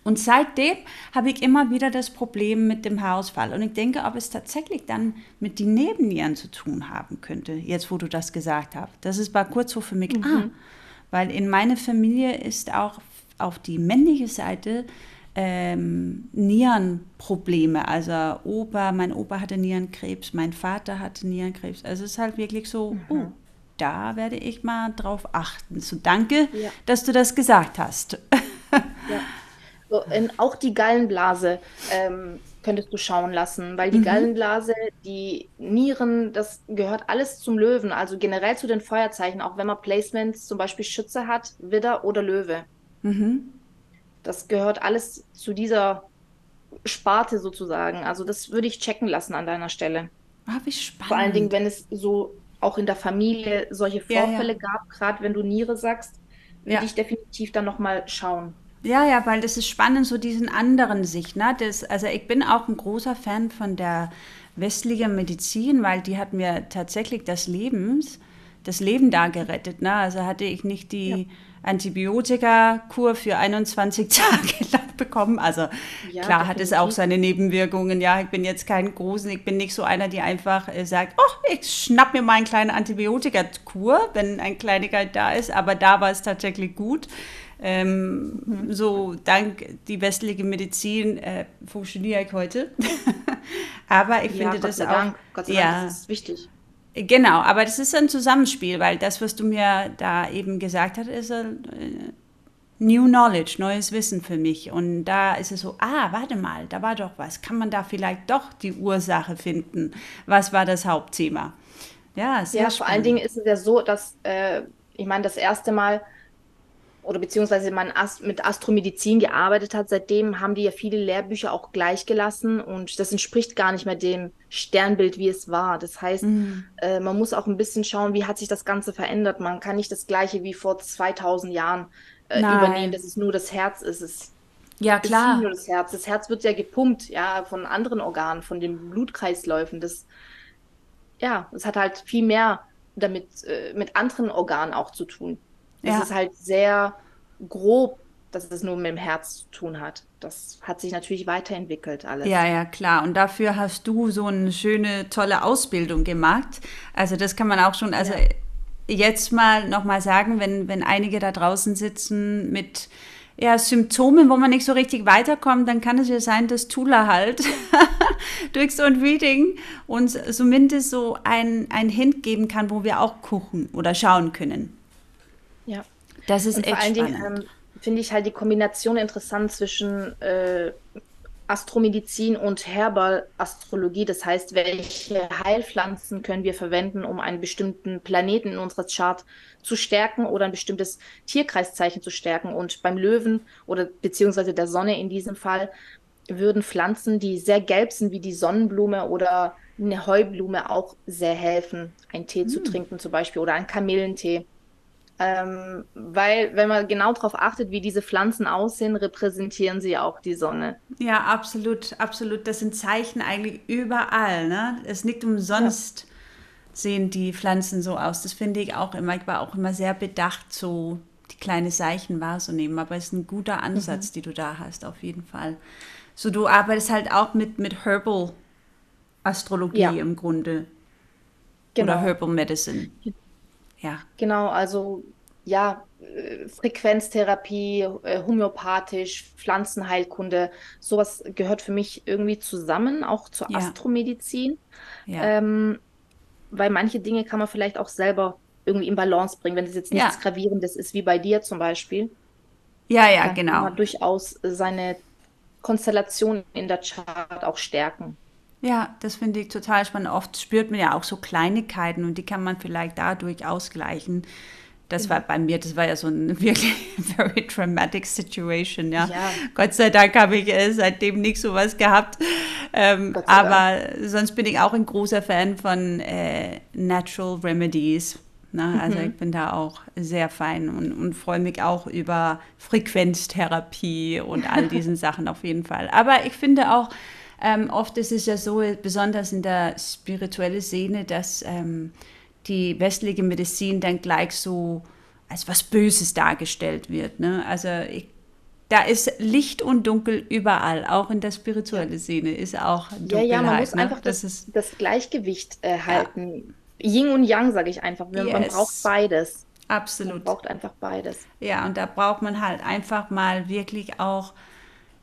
S1: Und seitdem habe ich immer wieder das Problem mit dem Haarausfall. Und ich denke, ob es tatsächlich dann mit den Nebennieren zu tun haben könnte, jetzt wo du das gesagt hast. Das ist war kurz so für mich, mhm. ah, weil in meiner Familie ist auch auf die männliche Seite ähm, Nierenprobleme. Also Opa, mein Opa hatte Nierenkrebs, mein Vater hatte Nierenkrebs. Also es ist halt wirklich so, mhm. oh, da werde ich mal drauf achten. So danke, ja. dass du das gesagt hast.
S2: ja. So, in, auch die Gallenblase ähm, könntest du schauen lassen, weil die mhm. Gallenblase, die Nieren, das gehört alles zum Löwen, also generell zu den Feuerzeichen, auch wenn man Placements zum Beispiel Schütze hat, Widder oder Löwe. Mhm. Das gehört alles zu dieser Sparte sozusagen. Also das würde ich checken lassen an deiner Stelle.
S1: Ah, wie spannend.
S2: Vor allen Dingen, wenn es so auch in der Familie solche Vorfälle ja, ja. gab, gerade wenn du Niere sagst, würde ja. ich definitiv dann nochmal schauen.
S1: Ja, ja, weil das ist spannend, so diesen anderen Sicht. Ne? Das, also ich bin auch ein großer Fan von der westlichen Medizin, weil die hat mir tatsächlich das Lebens, das Leben da gerettet. Ne? Also hatte ich nicht die ja. Antibiotika-Kur für 21 Tage bekommen. Also ja, klar definitiv. hat es auch seine Nebenwirkungen. Ja, ich bin jetzt kein großen, ich bin nicht so einer, die einfach äh, sagt, oh, ich schnapp mir mal eine kleine Antibiotika-Kur, wenn ein Kleinigkeit da ist. Aber da war es tatsächlich gut. Ähm, mhm. So dank die westliche Medizin äh, funktioniere ich heute. aber ich ja, finde das auch. Dank.
S2: Gott sei Dank, ja, das ist wichtig.
S1: Genau, aber das ist ein Zusammenspiel, weil das, was du mir da eben gesagt hast, ist ein, äh, New Knowledge, neues Wissen für mich. Und da ist es so, ah, warte mal, da war doch was. Kann man da vielleicht doch die Ursache finden? Was war das Hauptthema?
S2: Ja, sehr ja, vor allen Dingen ist es ja so, dass, äh, ich meine, das erste Mal oder beziehungsweise man mit Astromedizin gearbeitet hat, seitdem haben die ja viele Lehrbücher auch gleichgelassen und das entspricht gar nicht mehr dem Sternbild, wie es war. Das heißt, mhm. äh, man muss auch ein bisschen schauen, wie hat sich das Ganze verändert. Man kann nicht das Gleiche wie vor 2000 Jahren äh, übernehmen, dass es nur das Herz ist. Es
S1: ja, klar.
S2: Ist nur das Herz. Das Herz wird ja gepumpt, ja, von anderen Organen, von den Blutkreisläufen. Das, ja, es hat halt viel mehr damit, äh, mit anderen Organen auch zu tun. Ja. Es ist halt sehr grob, dass es nur mit dem Herz zu tun hat. Das hat sich natürlich weiterentwickelt alles.
S1: Ja, ja, klar. Und dafür hast du so eine schöne, tolle Ausbildung gemacht. Also das kann man auch schon, also ja. jetzt mal nochmal sagen, wenn, wenn einige da draußen sitzen mit ja, Symptomen, wo man nicht so richtig weiterkommt, dann kann es ja sein, dass Tula halt durch so ein Reading uns zumindest so ein, ein Hint geben kann, wo wir auch gucken oder schauen können.
S2: Das ist und echt vor allen Dingen ähm, finde ich halt die Kombination interessant zwischen äh, Astromedizin und Herbalastrologie. Das heißt, welche Heilpflanzen können wir verwenden, um einen bestimmten Planeten in unserer Chart zu stärken oder ein bestimmtes Tierkreiszeichen zu stärken. Und beim Löwen oder beziehungsweise der Sonne in diesem Fall würden Pflanzen, die sehr gelb sind wie die Sonnenblume oder eine Heublume, auch sehr helfen, einen Tee hm. zu trinken zum Beispiel oder einen Kamillentee. Ähm, weil, wenn man genau darauf achtet, wie diese Pflanzen aussehen, repräsentieren sie auch die Sonne.
S1: Ja, absolut, absolut. Das sind Zeichen eigentlich überall. Ne? Es nicht umsonst ja. sehen die Pflanzen so aus. Das finde ich auch immer. Ich war auch immer sehr bedacht, so die kleinen Zeichen wahrzunehmen. Aber es ist ein guter Ansatz, mhm. den du da hast, auf jeden Fall. So, du arbeitest halt auch mit, mit Herbal Astrologie ja. im Grunde. Genau. Oder Herbal Medicine.
S2: Ja. Genau, also ja, Frequenztherapie, äh, homöopathisch, Pflanzenheilkunde, sowas gehört für mich irgendwie zusammen, auch zur ja. Astromedizin. Ja. Ähm, weil manche Dinge kann man vielleicht auch selber irgendwie in Balance bringen, wenn es jetzt nichts ja. Gravierendes ist, wie bei dir zum Beispiel.
S1: Ja, ja, genau. Kann
S2: man durchaus seine Konstellation in der Chart auch stärken.
S1: Ja, das finde ich total spannend. Oft spürt man ja auch so Kleinigkeiten und die kann man vielleicht dadurch ausgleichen. Das genau. war bei mir, das war ja so eine wirklich very dramatic situation, ja. ja. Gott sei Dank habe ich äh, seitdem nicht sowas gehabt. Ähm, aber sonst bin ich auch ein großer Fan von äh, Natural Remedies. Ne? Also mhm. ich bin da auch sehr fein und, und freue mich auch über Frequenztherapie und all diesen Sachen auf jeden Fall. Aber ich finde auch, ähm, oft ist es ja so, besonders in der spirituellen Szene, dass ähm, die westliche Medizin dann gleich so als was Böses dargestellt wird. Ne? Also ich, da ist Licht und Dunkel überall, auch in der spirituellen Szene ist auch Dunkelheit.
S2: Ja, ja, man muss ne? einfach das, das, das Gleichgewicht äh, halten. Ja Yin und Yang, sage ich einfach. Man yes. braucht beides.
S1: Absolut. Man
S2: braucht einfach beides.
S1: Ja, und da braucht man halt einfach mal wirklich auch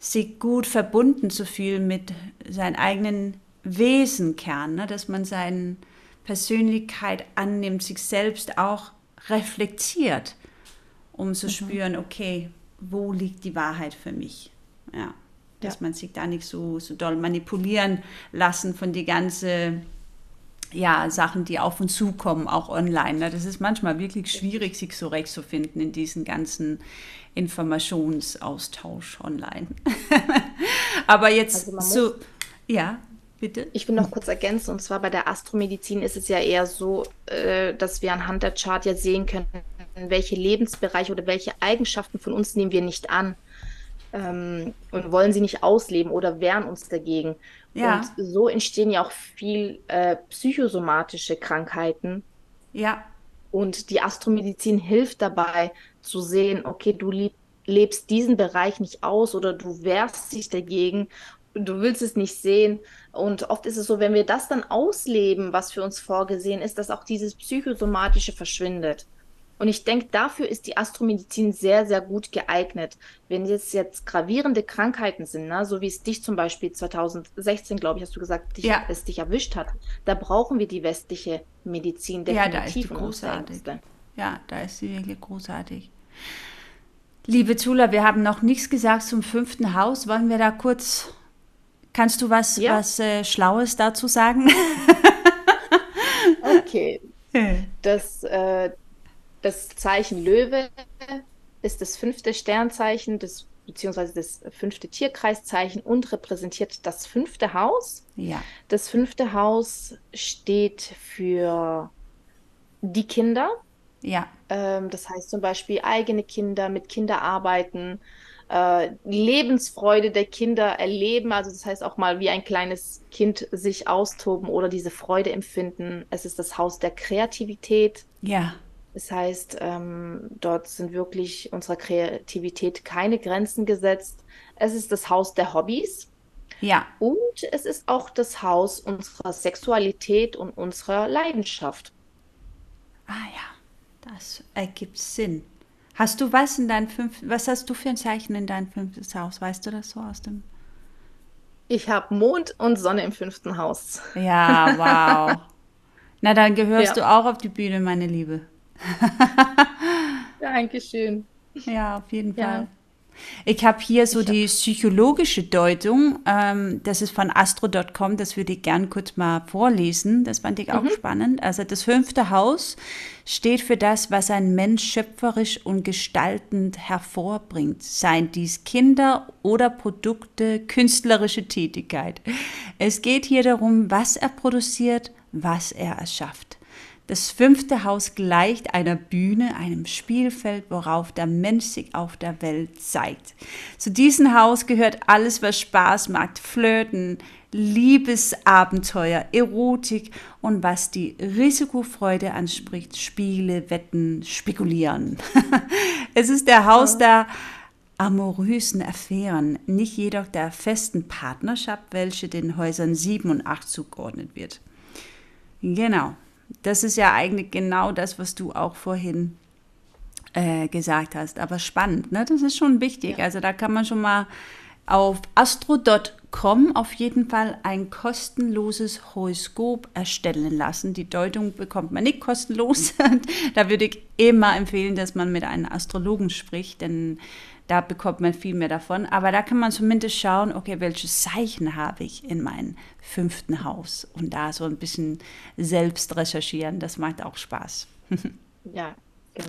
S1: sich gut verbunden zu fühlen mit seinem eigenen Wesenkern, ne? dass man seine Persönlichkeit annimmt, sich selbst auch reflektiert, um zu mhm. spüren, okay, wo liegt die Wahrheit für mich? Ja, dass ja. man sich da nicht so, so doll manipulieren lassen von die ganze ja, Sachen, die auf uns zukommen, auch online. Ne? Das ist manchmal wirklich schwierig, sich so recht zu finden in diesen ganzen Informationsaustausch online. Aber jetzt also so, ja, bitte.
S2: Ich will noch kurz ergänzen, und zwar bei der Astromedizin ist es ja eher so, äh, dass wir anhand der Chart ja sehen können, welche Lebensbereiche oder welche Eigenschaften von uns nehmen wir nicht an ähm, und wollen sie nicht ausleben oder wehren uns dagegen. Ja. Und so entstehen ja auch viel äh, psychosomatische Krankheiten.
S1: Ja.
S2: Und die Astromedizin hilft dabei zu sehen, okay, du lebst diesen Bereich nicht aus oder du wehrst dich dagegen, du willst es nicht sehen. Und oft ist es so, wenn wir das dann ausleben, was für uns vorgesehen ist, dass auch dieses psychosomatische verschwindet. Und ich denke, dafür ist die Astromedizin sehr, sehr gut geeignet. Wenn es jetzt gravierende Krankheiten sind, ne, so wie es dich zum Beispiel 2016, glaube ich, hast du gesagt, dich, ja. es dich erwischt hat, da brauchen wir die westliche Medizin
S1: definitiv. Ja, da ist die großartig. Ja, da ist sie wirklich großartig. Liebe Zula, wir haben noch nichts gesagt zum fünften Haus. Wollen wir da kurz, kannst du was, ja. was äh, Schlaues dazu sagen?
S2: okay. Das, äh, das Zeichen Löwe ist das fünfte Sternzeichen, das, beziehungsweise das fünfte Tierkreiszeichen und repräsentiert das fünfte Haus.
S1: Ja.
S2: Das fünfte Haus steht für die Kinder.
S1: Ja.
S2: Ähm, das heißt zum Beispiel eigene Kinder, mit Kinder arbeiten, äh, Lebensfreude der Kinder erleben. Also das heißt auch mal wie ein kleines Kind sich austoben oder diese Freude empfinden. Es ist das Haus der Kreativität.
S1: Ja.
S2: Das heißt, ähm, dort sind wirklich unserer Kreativität keine Grenzen gesetzt. Es ist das Haus der Hobbys.
S1: Ja.
S2: Und es ist auch das Haus unserer Sexualität und unserer Leidenschaft.
S1: Ah ja, das ergibt Sinn. Hast du was in deinem fünften, was hast du für ein Zeichen in deinem fünften Haus? Weißt du das so aus dem?
S2: Ich habe Mond und Sonne im fünften Haus.
S1: Ja, wow. Na, dann gehörst ja. du auch auf die Bühne, meine Liebe.
S2: Dankeschön.
S1: Ja, auf jeden ja. Fall. Ich habe hier so ich die psychologische Deutung. Ähm, das ist von astro.com. Das würde ich gern kurz mal vorlesen. Das fand ich auch mhm. spannend. Also das fünfte Haus steht für das, was ein Mensch schöpferisch und gestaltend hervorbringt. Seien dies Kinder oder Produkte, künstlerische Tätigkeit. Es geht hier darum, was er produziert, was er erschafft. Das fünfte Haus gleicht einer Bühne, einem Spielfeld, worauf der Mensch sich auf der Welt zeigt. Zu diesem Haus gehört alles, was Spaß macht, Flirten, Liebesabenteuer, Erotik und was die Risikofreude anspricht, Spiele, Wetten, Spekulieren. es ist der Haus der amorösen Affären, nicht jedoch der festen Partnerschaft, welche den Häusern 7 und 8 zugeordnet wird. Genau, das ist ja eigentlich genau das, was du auch vorhin äh, gesagt hast. Aber spannend, ne? das ist schon wichtig. Ja. Also da kann man schon mal auf astro.com auf jeden Fall ein kostenloses Horoskop erstellen lassen. Die Deutung bekommt man nicht kostenlos. da würde ich immer empfehlen, dass man mit einem Astrologen spricht, denn da bekommt man viel mehr davon. Aber da kann man zumindest schauen, okay, welches Zeichen habe ich in meinem fünften Haus und da so ein bisschen selbst recherchieren. Das macht auch Spaß.
S2: ja, genau.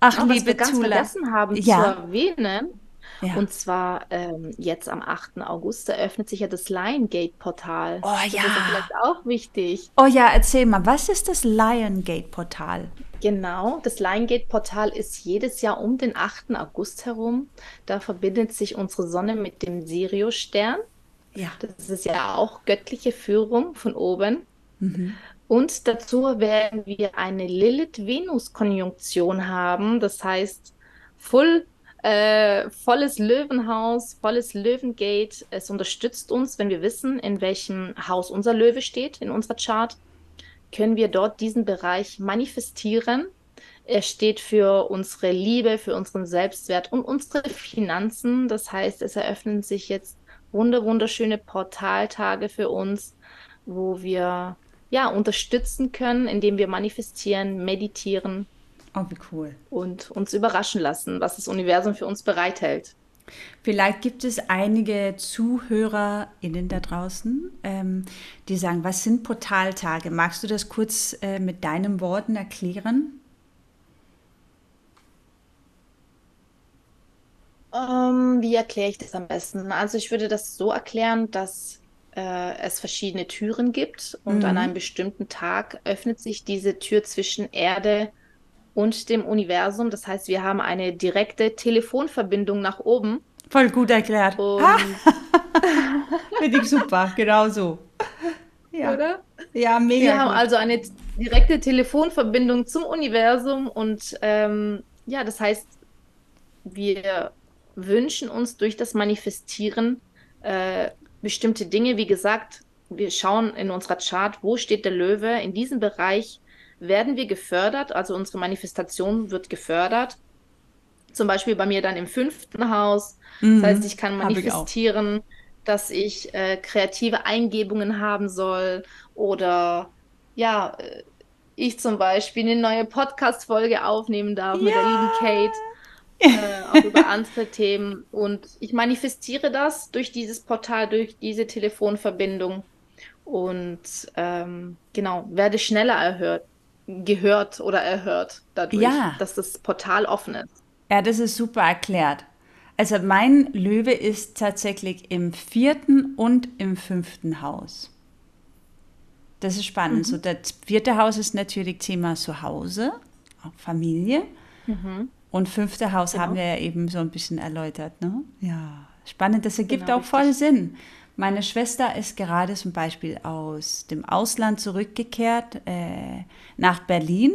S1: Ach, Auch, liebe was wir ganz
S2: Tula. vergessen haben ja. zu erwähnen, ja. Und zwar ähm, jetzt am 8. August eröffnet sich ja das Lion Gate Portal.
S1: Oh ja. Das ist ja
S2: vielleicht auch wichtig.
S1: Oh ja, erzähl mal, was ist das Lion Gate Portal?
S2: Genau, das Lion Gate Portal ist jedes Jahr um den 8. August herum. Da verbindet sich unsere Sonne mit dem Sirius-Stern. Ja. Das ist ja auch göttliche Führung von oben. Mhm. Und dazu werden wir eine Lilith-Venus-Konjunktion haben. Das heißt, Full, äh, volles Löwenhaus, volles Löwengate. Es unterstützt uns, wenn wir wissen, in welchem Haus unser Löwe steht in unserer Chart, können wir dort diesen Bereich manifestieren. Er steht für unsere Liebe, für unseren Selbstwert und unsere Finanzen. Das heißt, es eröffnen sich jetzt wunderschöne Portaltage für uns, wo wir ja, unterstützen können, indem wir manifestieren, meditieren.
S1: Oh, wie cool.
S2: Und uns überraschen lassen, was das Universum für uns bereithält.
S1: Vielleicht gibt es einige ZuhörerInnen da draußen, ähm, die sagen, was sind Portaltage? Magst du das kurz äh, mit deinen Worten erklären?
S2: Ähm, wie erkläre ich das am besten? Also ich würde das so erklären, dass äh, es verschiedene Türen gibt und mhm. an einem bestimmten Tag öffnet sich diese Tür zwischen Erde und dem Universum. Das heißt, wir haben eine direkte Telefonverbindung nach oben.
S1: Voll gut erklärt. Finde ich super, genau so.
S2: Ja. Oder?
S1: Ja, mega.
S2: Wir haben also eine direkte Telefonverbindung zum Universum und ähm, ja, das heißt, wir wünschen uns durch das Manifestieren äh, bestimmte Dinge. Wie gesagt, wir schauen in unserer Chart, wo steht der Löwe. In diesem Bereich werden wir gefördert, also unsere Manifestation wird gefördert. Zum Beispiel bei mir dann im fünften Haus. Mhm, das heißt, ich kann manifestieren, ich dass ich äh, kreative Eingebungen haben soll oder ja, äh, ich zum Beispiel eine neue Podcast-Folge aufnehmen darf ja. mit der lieben Kate äh, auch über andere Themen. Und ich manifestiere das durch dieses Portal, durch diese Telefonverbindung und ähm, genau, werde schneller erhört, gehört oder erhört dadurch, ja. dass das Portal offen ist.
S1: Ja, das ist super erklärt. Also mein Löwe ist tatsächlich im vierten und im fünften Haus. Das ist spannend. Mhm. So, das vierte Haus ist natürlich Thema Zuhause, auch Familie. Mhm. Und fünfte Haus genau. haben wir ja eben so ein bisschen erläutert. Ne? Ja, spannend. Das ergibt genau, auch voll richtig. Sinn. Meine Schwester ist gerade zum Beispiel aus dem Ausland zurückgekehrt äh, nach Berlin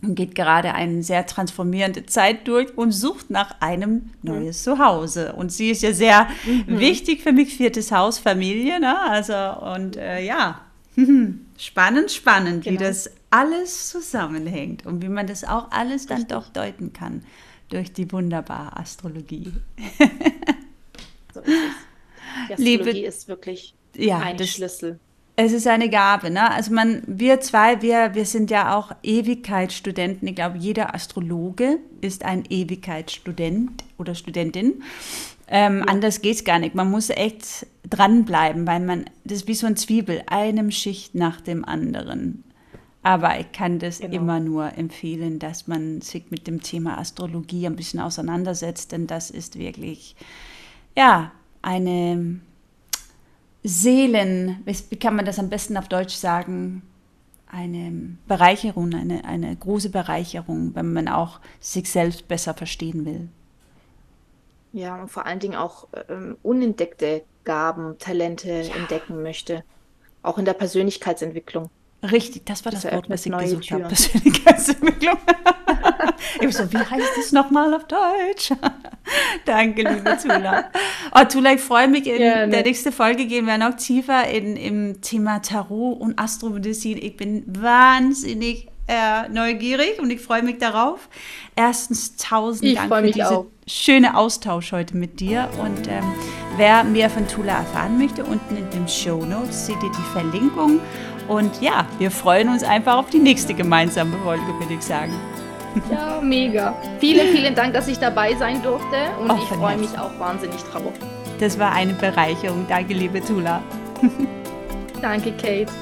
S1: und geht gerade eine sehr transformierende Zeit durch und sucht nach einem neues mhm. Zuhause. Und sie ist ja sehr mhm. wichtig für mich, viertes Haus, Familie. Ne? Also, und äh, ja, spannend, spannend, genau. wie das alles zusammenhängt und wie man das auch alles dann Richtig. doch deuten kann durch die wunderbare Astrologie.
S2: so ist es. Liebe, ist wirklich ja, ein das, Schlüssel.
S1: Es ist eine Gabe, ne? Also man, wir zwei, wir, wir sind ja auch Ewigkeitsstudenten. Ich glaube, jeder Astrologe ist ein Ewigkeitsstudent oder Studentin. Ähm, ja. Anders geht es gar nicht. Man muss echt dranbleiben, weil man, das ist wie so ein Zwiebel, einem Schicht nach dem anderen. Aber ich kann das genau. immer nur empfehlen, dass man sich mit dem Thema Astrologie ein bisschen auseinandersetzt, denn das ist wirklich, ja, eine Seelen, wie kann man das am besten auf Deutsch sagen? Eine Bereicherung, eine, eine große Bereicherung, wenn man auch sich selbst besser verstehen will.
S2: Ja, und vor allen Dingen auch ähm, unentdeckte Gaben, Talente ja. entdecken möchte. Auch in der Persönlicherheitsentwicklung.
S1: Richtig, das war das, das Wort, was ich gesucht habe. Persönlichkeitsentwicklung. Ich so, wie heißt das nochmal auf Deutsch? Danke, liebe Tula. Oh, Tula, ich freue mich. In Gerne. der nächsten Folge gehen wir noch tiefer in, im Thema Tarot und Astromedizin. Ich bin wahnsinnig äh, neugierig und ich freue mich darauf. Erstens tausend
S2: ich
S1: Dank für diesen schönen Austausch heute mit dir. Und ähm, wer mehr von Tula erfahren möchte, unten in den Show Notes seht ihr die Verlinkung. Und ja, wir freuen uns einfach auf die nächste gemeinsame Folge, würde ich sagen.
S2: Ja, mega. Vielen, vielen Dank, dass ich dabei sein durfte und oh, ich freue mich auch wahnsinnig drauf.
S1: Das war eine Bereicherung. Danke, liebe Tula.
S2: Danke, Kate.